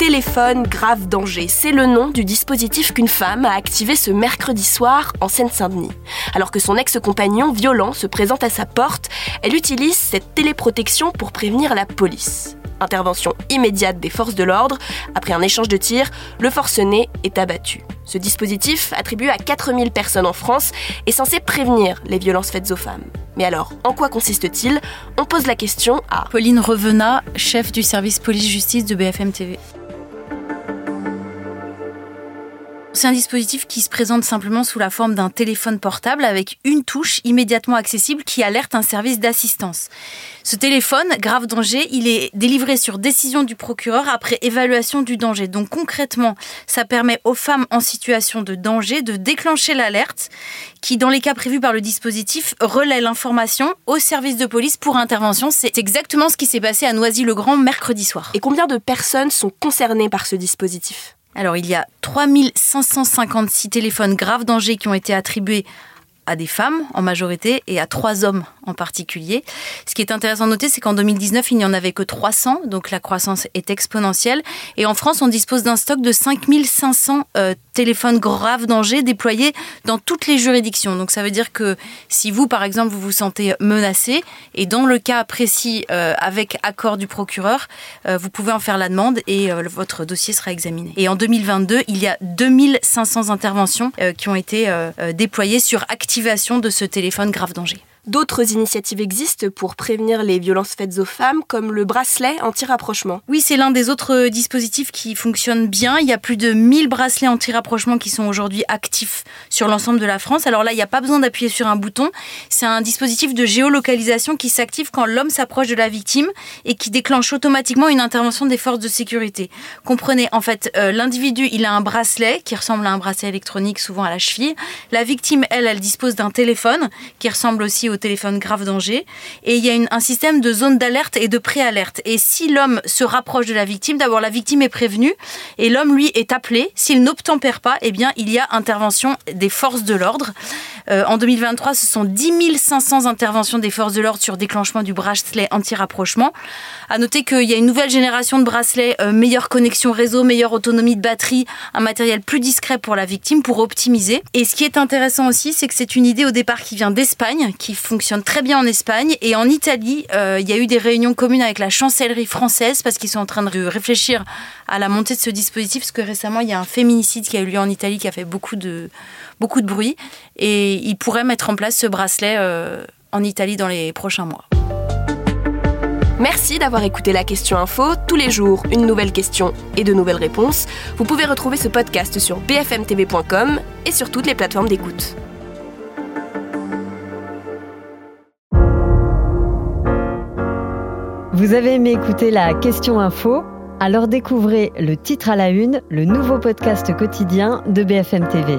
Téléphone grave danger, c'est le nom du dispositif qu'une femme a activé ce mercredi soir en Seine-Saint-Denis. Alors que son ex-compagnon violent se présente à sa porte, elle utilise cette téléprotection pour prévenir la police. Intervention immédiate des forces de l'ordre. Après un échange de tirs, le forcené est abattu. Ce dispositif, attribué à 4000 personnes en France, est censé prévenir les violences faites aux femmes. Mais alors, en quoi consiste-t-il? On pose la question à Pauline Revenat, chef du service police-justice de BFM TV. C'est un dispositif qui se présente simplement sous la forme d'un téléphone portable avec une touche immédiatement accessible qui alerte un service d'assistance. Ce téléphone, grave danger, il est délivré sur décision du procureur après évaluation du danger. Donc concrètement, ça permet aux femmes en situation de danger de déclencher l'alerte qui, dans les cas prévus par le dispositif, relaie l'information au service de police pour intervention. C'est exactement ce qui s'est passé à Noisy-le-Grand mercredi soir. Et combien de personnes sont concernées par ce dispositif? Alors, il y a 3556 téléphones graves danger qui ont été attribués à des femmes en majorité et à trois hommes en particulier. Ce qui est intéressant de noter, c'est qu'en 2019, il n'y en avait que 300, donc la croissance est exponentielle. Et en France, on dispose d'un stock de 5500 euh, téléphones graves danger déployés dans toutes les juridictions. Donc ça veut dire que si vous, par exemple, vous vous sentez menacé, et dans le cas précis, euh, avec accord du procureur, euh, vous pouvez en faire la demande et votre dossier sera examiné. Et en 2022, il y a 2500 interventions qui ont été déployées sur activation de ce téléphone grave danger. D'autres initiatives existent pour prévenir les violences faites aux femmes, comme le bracelet anti-rapprochement. Oui, c'est l'un des autres dispositifs qui fonctionne bien. Il y a plus de 1000 bracelets anti-rapprochement qui sont aujourd'hui actifs sur l'ensemble de la France. Alors là, il n'y a pas besoin d'appuyer sur un bouton. C'est un dispositif de géolocalisation qui s'active quand l'homme s'approche de la victime et qui déclenche automatiquement une intervention des forces de sécurité. Comprenez, en fait, euh, l'individu, il a un bracelet qui ressemble à un bracelet électronique, souvent à la cheville. La victime, elle, elle dispose d'un téléphone qui ressemble aussi au téléphone grave danger. Et il y a un système de zone d'alerte et de préalerte. Et si l'homme se rapproche de la victime, d'abord la victime est prévenue et l'homme, lui, est appelé. S'il n'obtempère pas, eh bien, il y a intervention des forces de l'ordre. Euh, en 2023, ce sont 10 500 interventions des forces de l'ordre sur déclenchement du bracelet anti-rapprochement. À noter qu'il y a une nouvelle génération de bracelets, euh, meilleure connexion réseau, meilleure autonomie de batterie, un matériel plus discret pour la victime pour optimiser. Et ce qui est intéressant aussi, c'est que c'est une idée au départ qui vient d'Espagne, qui fonctionne très bien en Espagne. Et en Italie, euh, il y a eu des réunions communes avec la chancellerie française parce qu'ils sont en train de réfléchir à la montée de ce dispositif. Parce que récemment, il y a un féminicide qui a eu lieu en Italie qui a fait beaucoup de, beaucoup de bruit. Et ils pourraient mettre en place ce bracelet euh, en Italie dans les prochains mois. Merci d'avoir écouté la question info. Tous les jours, une nouvelle question et de nouvelles réponses. Vous pouvez retrouver ce podcast sur bfmtv.com et sur toutes les plateformes d'écoute. Vous avez aimé écouter la question info? Alors découvrez le titre à la une, le nouveau podcast quotidien de BFM TV.